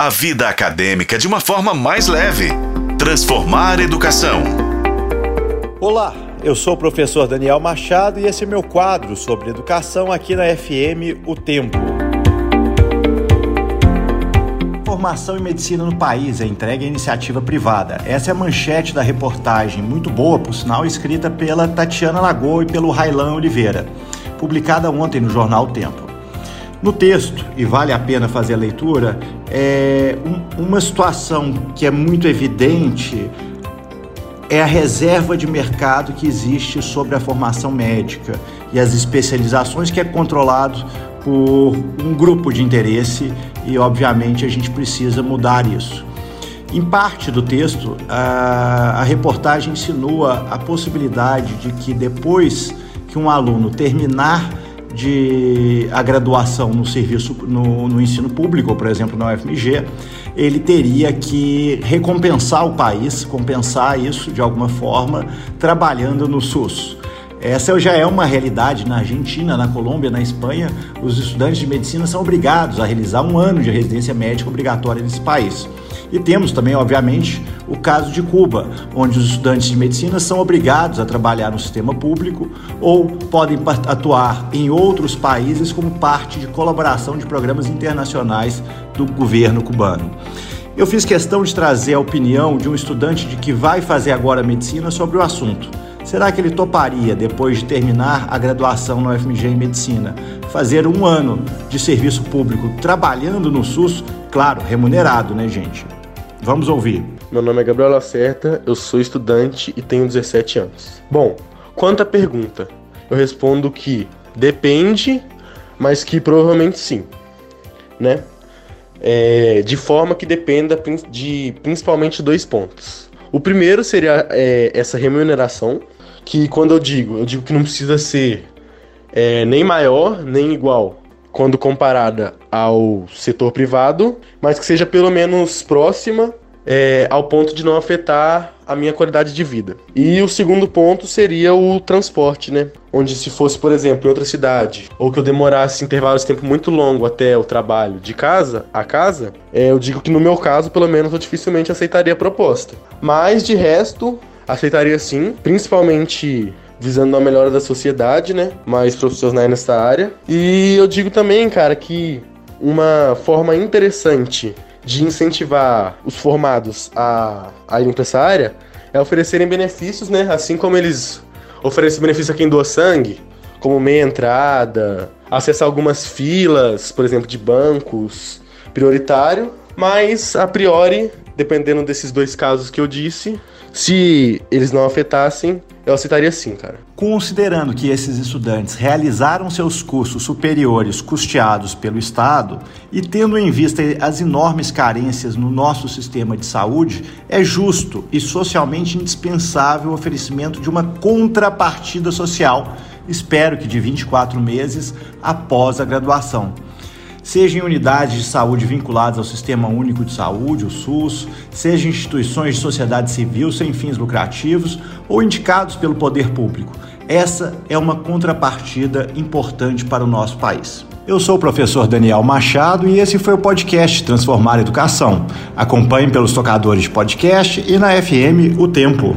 a vida acadêmica de uma forma mais leve. Transformar educação. Olá, eu sou o professor Daniel Machado e esse é meu quadro sobre educação aqui na FM O Tempo. Formação em medicina no país é entregue à iniciativa privada. Essa é a manchete da reportagem, muito boa, por sinal, escrita pela Tatiana Lagoa e pelo Railan Oliveira, publicada ontem no jornal o Tempo. No texto, e vale a pena fazer a leitura, é um, uma situação que é muito evidente é a reserva de mercado que existe sobre a formação médica e as especializações que é controlado por um grupo de interesse e, obviamente, a gente precisa mudar isso. Em parte do texto, a, a reportagem insinua a possibilidade de que depois que um aluno terminar de a graduação no serviço no, no, ensino público, por exemplo, na UFMG, ele teria que recompensar o país, compensar isso de alguma forma, trabalhando no SUS. Essa já é uma realidade na Argentina, na Colômbia, na Espanha. Os estudantes de medicina são obrigados a realizar um ano de residência médica obrigatória nesse país. E temos também, obviamente, o caso de Cuba, onde os estudantes de medicina são obrigados a trabalhar no sistema público ou podem atuar em outros países como parte de colaboração de programas internacionais do governo cubano. Eu fiz questão de trazer a opinião de um estudante de que vai fazer agora medicina sobre o assunto. Será que ele toparia, depois de terminar a graduação no UFMG em Medicina, fazer um ano de serviço público trabalhando no SUS? Claro, remunerado, né, gente? Vamos ouvir. Meu nome é Gabriel Lacerta, eu sou estudante e tenho 17 anos. Bom, quanto à pergunta, eu respondo que depende, mas que provavelmente sim, né? É, de forma que dependa de principalmente dois pontos. O primeiro seria é, essa remuneração, que quando eu digo, eu digo que não precisa ser é, nem maior nem igual quando comparada ao setor privado, mas que seja pelo menos próxima é, ao ponto de não afetar a minha qualidade de vida. E o segundo ponto seria o transporte, né? Onde se fosse, por exemplo, em outra cidade, ou que eu demorasse intervalos de tempo muito longo até o trabalho de casa a casa, é, eu digo que no meu caso, pelo menos, eu dificilmente aceitaria a proposta. Mas de resto, aceitaria sim, principalmente visando a melhora da sociedade, né? Mais profissionais nessa área. E eu digo também, cara, que uma forma interessante de incentivar os formados a, a irem para essa área é oferecerem benefícios, né? Assim como eles oferecem benefício a quem doa sangue, como meia entrada, acessar algumas filas, por exemplo, de bancos prioritário, mas a priori, dependendo desses dois casos que eu disse, se eles não afetassem, eu aceitaria sim, cara. Considerando que esses estudantes realizaram seus cursos superiores custeados pelo Estado e tendo em vista as enormes carências no nosso sistema de saúde, é justo e socialmente indispensável o oferecimento de uma contrapartida social, espero que de 24 meses após a graduação seja em unidades de saúde vinculadas ao Sistema Único de Saúde, o SUS, seja em instituições de sociedade civil sem fins lucrativos ou indicados pelo poder público. Essa é uma contrapartida importante para o nosso país. Eu sou o professor Daniel Machado e esse foi o podcast Transformar Educação. Acompanhe pelos tocadores de podcast e na FM O Tempo.